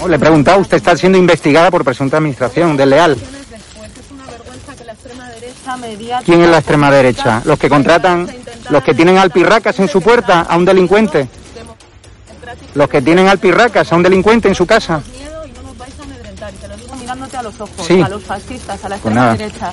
No, le he preguntado, usted está siendo investigada por presunta administración desleal. ¿Quién es la extrema derecha? ¿Los que contratan, los que tienen alpirracas en su puerta a un delincuente? ¿Los que tienen alpirracas a un delincuente en su casa? miedo y no nos vais a amedrentar. Y te lo digo mirándote a los ojos, Sí. a los fascistas, a la extrema nada. derecha,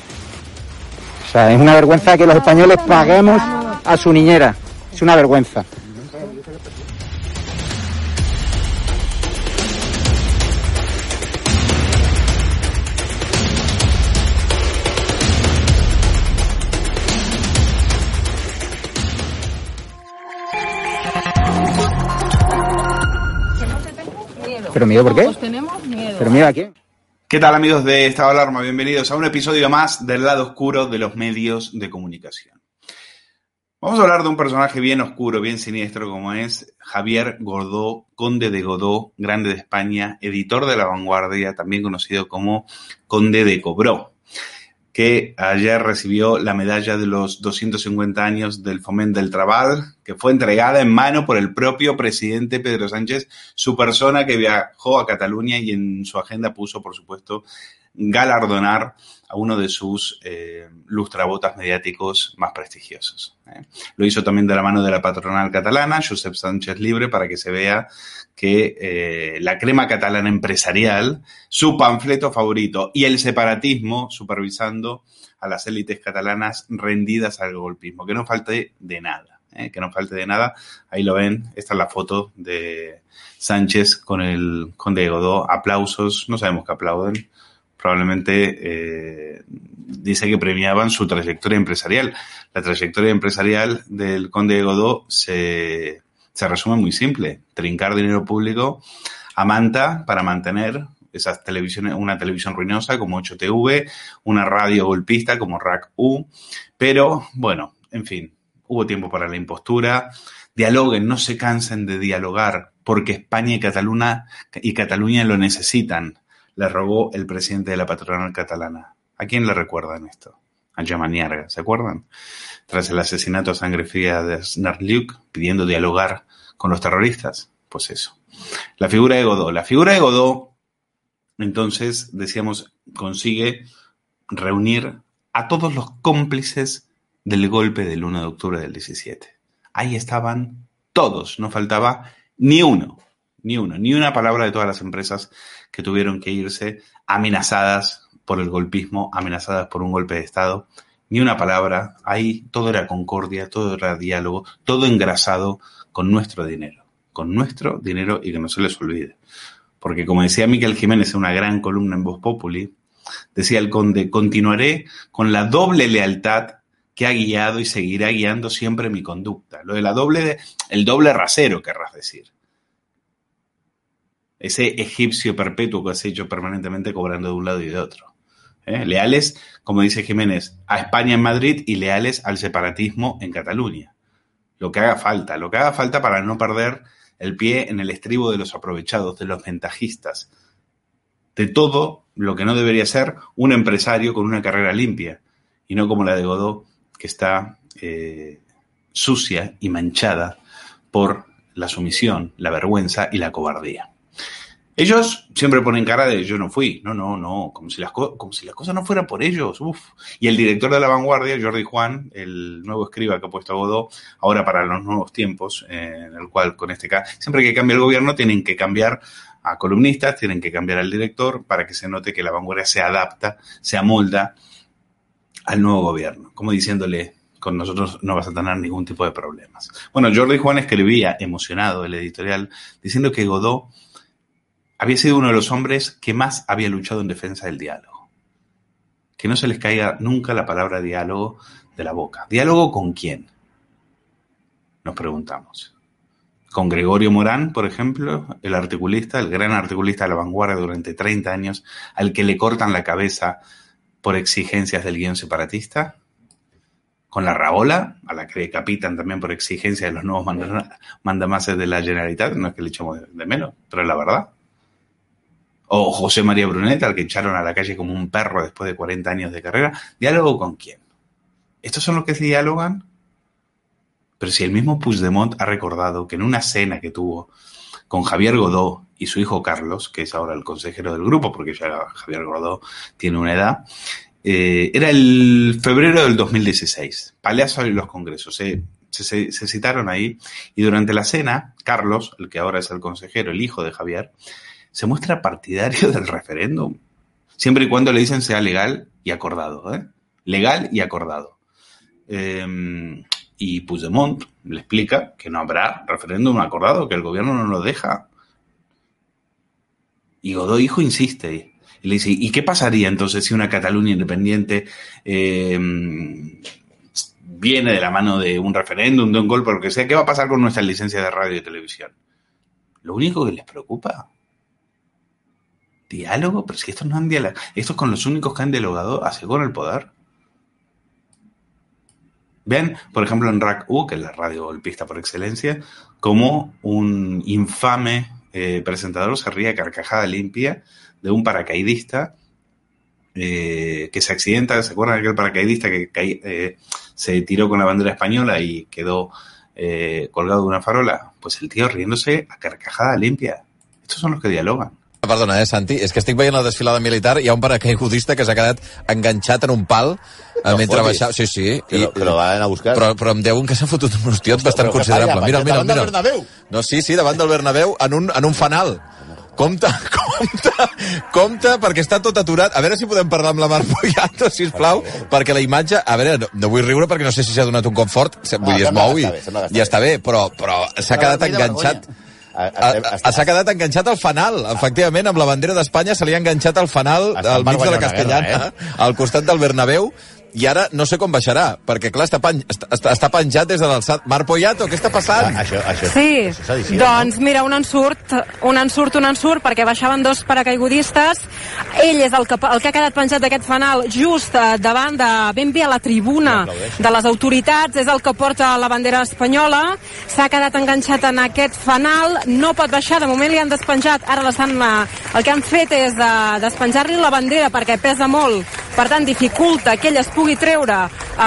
O sea, es una vergüenza que los españoles paguemos a su niñera. Es una vergüenza. Miedo. ¿Pero miedo por qué? Todos tenemos miedo. ¿Pero mira a quién? ¿Qué tal amigos de Estado de Alarma? Bienvenidos a un episodio más del lado oscuro de los medios de comunicación. Vamos a hablar de un personaje bien oscuro, bien siniestro como es Javier Godó, conde de Godó, grande de España, editor de La Vanguardia, también conocido como conde de Cobró, que ayer recibió la medalla de los 250 años del Foment del Trabal, que fue entregada en mano por el propio presidente Pedro Sánchez, su persona que viajó a Cataluña y en su agenda puso, por supuesto, galardonar a uno de sus eh, lustrabotas mediáticos más prestigiosos. ¿eh? Lo hizo también de la mano de la patronal catalana, Josep Sánchez Libre, para que se vea que eh, la crema catalana empresarial, su panfleto favorito y el separatismo supervisando a las élites catalanas rendidas al golpismo. Que no falte de nada, que no falte de nada. Ahí lo ven, esta es la foto de Sánchez con el conde de Godó. Aplausos, no sabemos qué aplauden probablemente eh, dice que premiaban su trayectoria empresarial. La trayectoria empresarial del conde de Godó se, se resume muy simple. Trincar dinero público a manta para mantener esas televisiones, una televisión ruinosa como 8TV, una radio golpista como RAC-U, pero bueno, en fin, hubo tiempo para la impostura, dialoguen, no se cansen de dialogar, porque España y Cataluña, y Cataluña lo necesitan le robó el presidente de la patronal catalana. ¿A quién le recuerdan esto? a Yamaniarga, ¿se acuerdan? Tras el asesinato a sangre fría de Snarliuk, pidiendo dialogar con los terroristas. Pues eso. La figura de Godó. La figura de Godó, entonces, decíamos, consigue reunir a todos los cómplices del golpe del 1 de octubre del 17. Ahí estaban todos, no faltaba ni uno, ni uno, ni una palabra de todas las empresas que tuvieron que irse amenazadas por el golpismo, amenazadas por un golpe de Estado, ni una palabra, ahí todo era concordia, todo era diálogo, todo engrasado con nuestro dinero, con nuestro dinero y que no se les olvide. Porque como decía Miquel Jiménez en una gran columna en Voz Populi, decía el conde, continuaré con la doble lealtad que ha guiado y seguirá guiando siempre mi conducta. Lo de la doble, el doble rasero, querrás decir. Ese egipcio perpetuo que has hecho permanentemente cobrando de un lado y de otro. ¿eh? Leales, como dice Jiménez, a España en Madrid y leales al separatismo en Cataluña. Lo que haga falta, lo que haga falta para no perder el pie en el estribo de los aprovechados, de los ventajistas, de todo lo que no debería ser un empresario con una carrera limpia, y no como la de Godó, que está eh, sucia y manchada por la sumisión, la vergüenza y la cobardía. Ellos siempre ponen cara de yo no fui, no, no, no, como si las, como si las cosas no fueran por ellos. Y el director de La Vanguardia, Jordi Juan, el nuevo escriba que ha puesto a Godó, ahora para los nuevos tiempos, eh, en el cual con este caso, siempre que cambia el gobierno tienen que cambiar a columnistas, tienen que cambiar al director para que se note que La Vanguardia se adapta, se amolda al nuevo gobierno, como diciéndole, con nosotros no vas a tener ningún tipo de problemas. Bueno, Jordi Juan escribía, emocionado, el editorial, diciendo que Godó había sido uno de los hombres que más había luchado en defensa del diálogo. Que no se les caiga nunca la palabra diálogo de la boca. ¿Diálogo con quién? Nos preguntamos. Con Gregorio Morán, por ejemplo, el articulista, el gran articulista de la vanguardia durante 30 años, al que le cortan la cabeza por exigencias del guion separatista. Con la Raola, a la que decapitan también por exigencias de los nuevos mandamases de la Generalitat, no es que le echemos de menos, pero es la verdad o José María Brunet, al que echaron a la calle como un perro después de 40 años de carrera. ¿Diálogo con quién? ¿Estos son los que se dialogan? Pero si el mismo Puigdemont ha recordado que en una cena que tuvo con Javier Godó y su hijo Carlos, que es ahora el consejero del grupo, porque ya Javier Godó tiene una edad, eh, era el febrero del 2016, Palacio y los Congresos. Se, se, se citaron ahí y durante la cena, Carlos, el que ahora es el consejero, el hijo de Javier, se muestra partidario del referéndum, siempre y cuando le dicen sea legal y acordado, ¿eh? Legal y acordado. Eh, y Puigdemont le explica que no habrá referéndum acordado, que el gobierno no lo deja. Y Godoy Hijo insiste. Y le dice, ¿y qué pasaría entonces si una Cataluña independiente eh, viene de la mano de un referéndum, de un golpe, lo que sea? ¿Qué va a pasar con nuestra licencia de radio y televisión? Lo único que les preocupa diálogo, pero si estos no han dialogado, estos con los únicos que han dialogado hace con el poder. Ven, por ejemplo, en RAC U, que es la radio golpista por excelencia, como un infame eh, presentador se ría carcajada limpia de un paracaidista eh, que se accidenta. ¿Se acuerdan de aquel paracaidista que eh, se tiró con la bandera española y quedó eh, colgado de una farola? Pues el tío riéndose a carcajada limpia. Estos son los que dialogan. Perdona, eh, Santi, és que estic veient la desfilada militar i hi ha un paracaigudista que s'ha quedat enganxat en un pal no mentre fotis. baixava... Sí, sí. I, que lo van a buscar. Però, però em diuen que s'ha fotut un hostiot bastant considerable. Mira, mira, mira. Bernabéu. No, sí, sí, davant del Bernabéu en un, en un fanal. Compte, compte, compte, perquè està tot aturat. A veure si podem parlar amb la Mar Poyato, sisplau, perquè la imatge... A veure, no, no vull riure perquè no sé si s'ha donat un cop fort, vull dir, es mou i ja està bé, però, però s'ha quedat enganxat. S'ha quedat enganxat al fanal, efectivament, amb la bandera d'Espanya se li ha enganxat al fanal al mig de la Castellana, guerra, eh? al costat del Bernabéu, i ara no sé com baixarà, perquè clar, està, pen, està, està penjat des de l'alçat. Mar Poyato, què està passant? Ah, això, això, sí, això edició, doncs no? mira, un ensurt, un ensurt, un ensurt, perquè baixaven dos paracaigudistes. Ell és el que, el que ha quedat penjat d'aquest fanal just eh, davant de, ben bé a la tribuna de les autoritats, és el que porta la bandera espanyola. S'ha quedat enganxat en aquest fanal, no pot baixar, de moment li han despenjat, ara l'estan, eh, el que han fet és de, despenjar-li la bandera perquè pesa molt Per tant, dificulta que ell es pugui treure,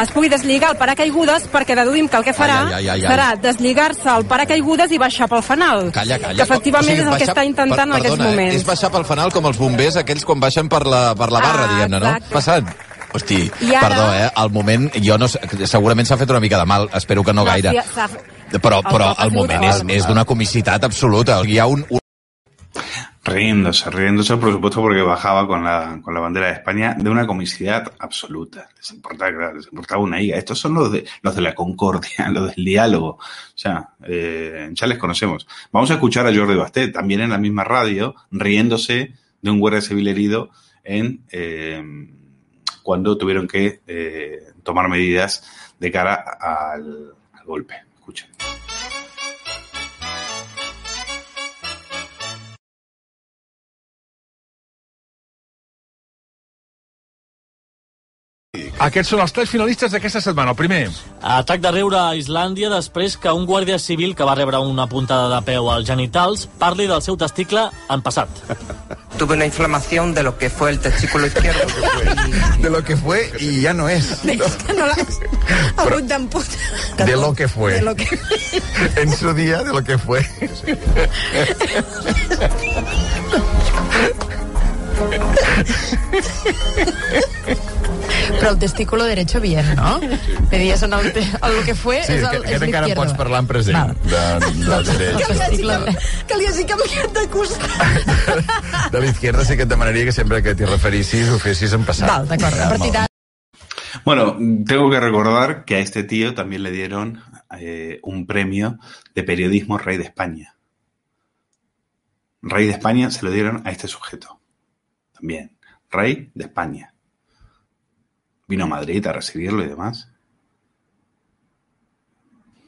es pugui deslligar el paracaigudes perquè deduïm que el que farà Ai, ai, ai, ai. serà deslligar-se el paracaigudes i baixar pel fanal. Calla, calla. Que efectivament O sigui, és el que està intentant per- en aquests perdona, eh, moments. És baixar pel fanal com els bombers, aquells quan baixen per la, per la barra, Ah, diguem-ne, no? Passant. Hosti, I ara- perdó, eh? Al moment, jo no segurament s'ha fet una mica de mal, espero que no gaire. Sí, Però, però el moment és, és d'una comicitat absoluta. Hi ha un, un Riéndose, riéndose, por supuesto, porque bajaba con la, con la bandera de España de una comicidad absoluta. Les importaba, les importaba una higa. Estos son los de, los de la concordia, los del diálogo. O sea, eh, ya les conocemos. Vamos a escuchar a Jordi Basté, también en la misma radio, riéndose de un guardia civil herido en, eh, cuando tuvieron que eh, tomar medidas de cara al, al golpe. Escuchen. Aquests són els tres finalistes d'aquesta setmana. El primer, Atac de riure a Islàndia després que un guàrdia civil que va rebre una puntada de peu als genitals parli del seu testicle en passat. Tuve una inflamación de lo que fue el testículo izquierdo. De lo que fue y ya no es. És que no l'has hagut. De lo que fue. De lo que... En su día, de lo que fue. Però el testículo derecho bien, no? Me dies en el, el lo que fue Sí, és que, el, que és encara l'izquierdo. pots parlar en present. De, de, de, El testicle dret. Que li hagi canviat de costat. de l'izquierda sí que et demanaria que sempre que t'hi referissis ho fessis en passat. Val, d'acord. A partir d'ara Bueno, tengo que recordar que a este tío también le dieron eh, un premio de periodismo Rey de España. Rey de España se lo dieron a este sujeto. También. Rey de España. Vino a Madrid a recibirlo y demás.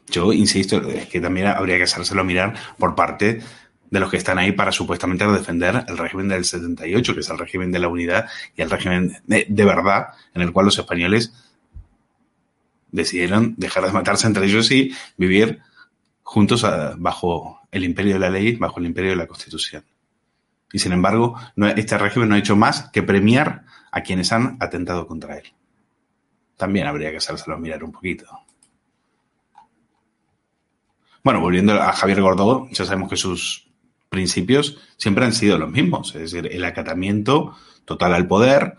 Yo insisto, es que también habría que hacérselo mirar por parte de los que están ahí para supuestamente defender el régimen del 78, que es el régimen de la unidad y el régimen de, verdad en el cual los españoles decidieron dejar de matarse entre ellos y vivir juntos a- bajo el imperio de la ley, bajo el imperio de la constitución. Y sin embargo, este régimen no ha hecho más que premiar a quienes han atentado contra él. También habría que hacérselo mirar un poquito. Bueno, volviendo a Javier Gordó, ya sabemos que sus principios siempre han sido los mismos, es decir, el acatamiento total al poder,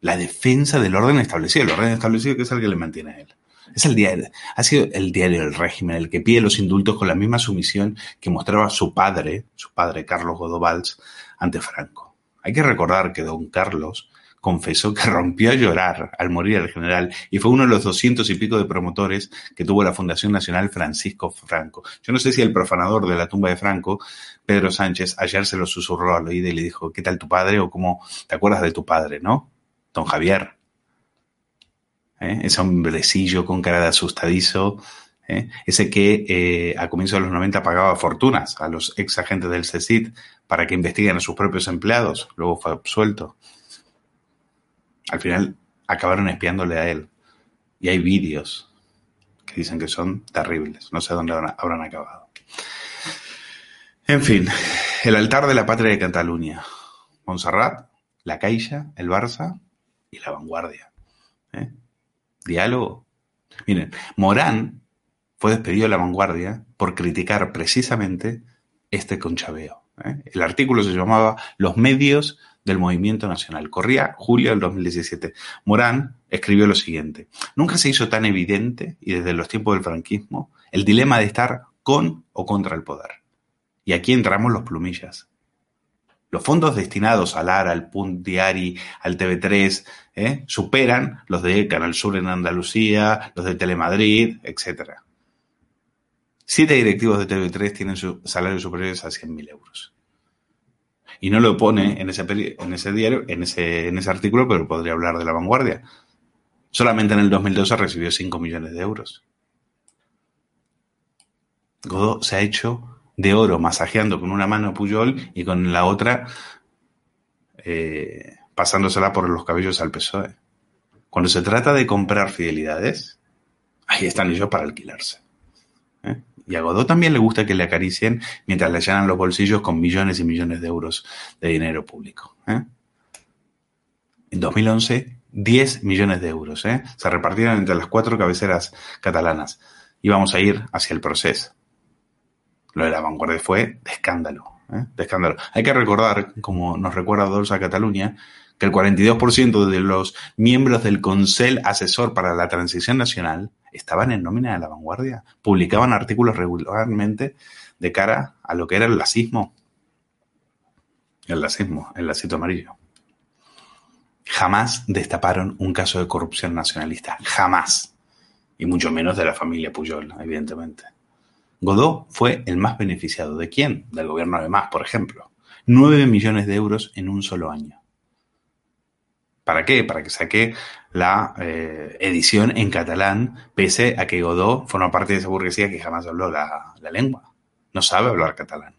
la defensa del orden establecido, el orden establecido que es el que le mantiene a él. Es el diario, ha sido el diario del régimen el que pide los indultos con la misma sumisión que mostraba su padre, su padre Carlos Godó Valls, ante Franco. Hay que recordar que don Carlos confesó que rompió a llorar al morir el general y fue uno de los doscientos y pico de promotores que tuvo la Fundación Nacional Francisco Franco. Yo no sé si el profanador de la tumba de Franco, Pedro Sánchez, ayer se lo susurró al oído y le dijo, ¿qué tal tu padre? o cómo te acuerdas de tu padre, ¿no? Don Javier. ¿Eh? Ese hombrecillo con cara de asustadizo, ¿eh? ese que eh, a comienzos de los 90 pagaba fortunas a los ex agentes del CECIT para que investiguen a sus propios empleados, luego fue absuelto. Al final acabaron espiándole a él. Y hay vídeos que dicen que son terribles. No sé dónde habrán, acabado. En fin, el altar de la patria de Cataluña. Montserrat, La Caixa, el Barça y la Vanguardia. ¿Eh? Diálogo. Miren, Morán fue despedido de la Vanguardia por criticar precisamente este conchabeo. ¿eh? El artículo se llamaba Los medios del movimiento nacional. Corría julio del 2017. Morán escribió lo siguiente. Nunca se hizo tan evidente, y desde los tiempos del franquismo, el dilema de estar con o contra el poder. Y aquí entramos los plumillas. Los fondos destinados al ARA, al Punt Diari, al TV3, ¿eh? superan los de Canal Sur en Andalucía, los de Telemadrid, etc. Siete directivos de TV3 tienen su salarios superiores a 100.000 euros. Y no lo pone en ese, en ese diario, en ese, en ese artículo, pero podría hablar de la vanguardia. Solamente en el 2012 recibió 5 millones de euros. Godó se ha hecho de oro masajeando con una mano a Puyol y con la otra eh, pasándosela por los cabellos al PSOE. Cuando se trata de comprar fidelidades, ahí están ellos para alquilarse. ¿eh? Y a Godó también le gusta que le acaricien mientras le llenan los bolsillos con millones y millones de euros de dinero público. ¿eh? En 2011, 10 millones de euros. ¿eh? Se repartieron entre las cuatro cabeceras catalanas. Íbamos a ir hacia el proceso. Lo de la vanguardia fue de escándalo. ¿Eh? De escándalo. Hay que recordar, como nos recuerda Dolce Cataluña, que el 42% de los miembros del Consell Asesor para la Transición Nacional estaban en nómina de la vanguardia. Publicaban artículos regularmente de cara a lo que era el lacismo. El lacismo, el lacito amarillo. Jamás destaparon un caso de corrupción nacionalista. Jamás. Y mucho menos de la familia Puyol, evidentemente. Godó fue el más beneficiado. ¿De quién? Del gobierno de Más, por ejemplo. 9 millones de euros en un solo año. ¿Para qué? Para que saque la eh, edición en catalán, pese a que Godó forma parte de esa burguesía que jamás habló la, lengua. No sabe hablar catalán.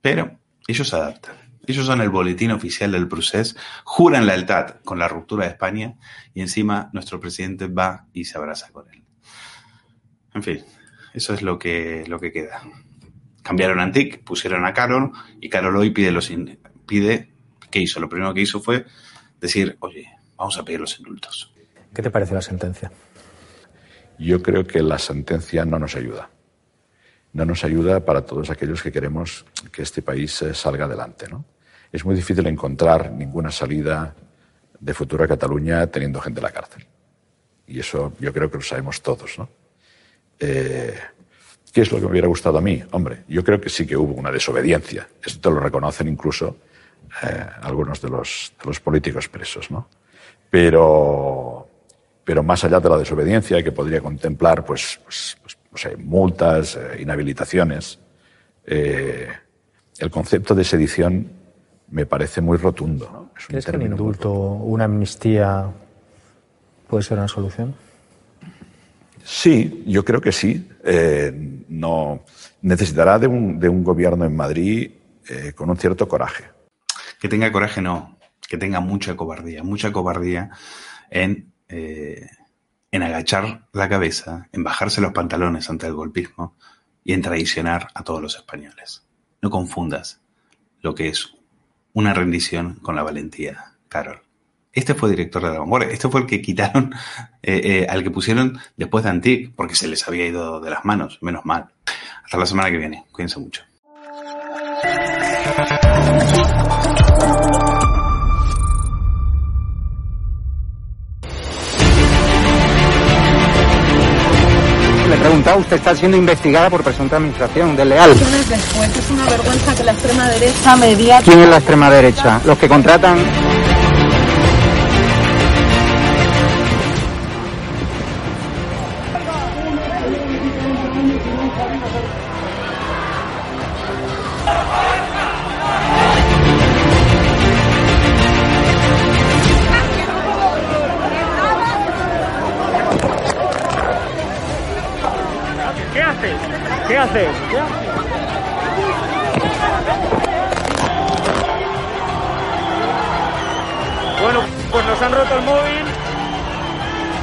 Pero ellos se adaptan. Ellos son el boletín oficial del procés, juran lealtad con la ruptura de España y encima nuestro presidente va y se abraza con él. En fin, eso es lo que, lo que queda. Cambiaron a Antic, pusieron a Carol y Carol hoy pide los in- pide ¿qué hizo? Lo primero que hizo fue decir, oye, vamos a pedir los indultos. ¿Qué te parece la sentencia? Yo creo que la sentencia no nos ayuda. No nos ayuda para todos aquellos que queremos que este país eh, salga adelante. ¿no? Es muy difícil encontrar ninguna salida de futuro a Cataluña teniendo gente en la cárcel. Y eso yo creo que lo sabemos todos. ¿no? Eh, ¿Qué es lo que me hubiera gustado a mí? Hombre, yo creo que sí que hubo una desobediencia. Esto lo reconocen incluso eh, algunos de los, de los políticos presos. ¿no? Pero, pero más allá de la desobediencia, que podría contemplar pues, pues, pues, no sé, multas, eh, inhabilitaciones, eh, el concepto de sedición me parece muy rotundo. ¿no? Es un ¿Crees que un indulto, una amnistía puede ser una solución? Sí, yo creo que sí. Eh, no necesitará de un, de un gobierno en Madrid eh, con un cierto coraje. Que tenga coraje, no. Que tenga mucha cobardía. Mucha cobardía en, eh, en agachar la cabeza, en bajarse los pantalones ante el golpismo y en traicionar a todos los españoles. No confundas lo que es una rendición con la valentía, Carol. Este fue director de la vanguardia. Este fue el que quitaron, eh, eh, al que pusieron después de Antic, porque se les había ido de las manos. Menos mal. Hasta la semana que viene. Cuídense mucho. Le he preguntado, usted está siendo investigada por presunta administración desleal. después es una vergüenza que la extrema derecha media ¿Quién es la extrema derecha? Los que contratan...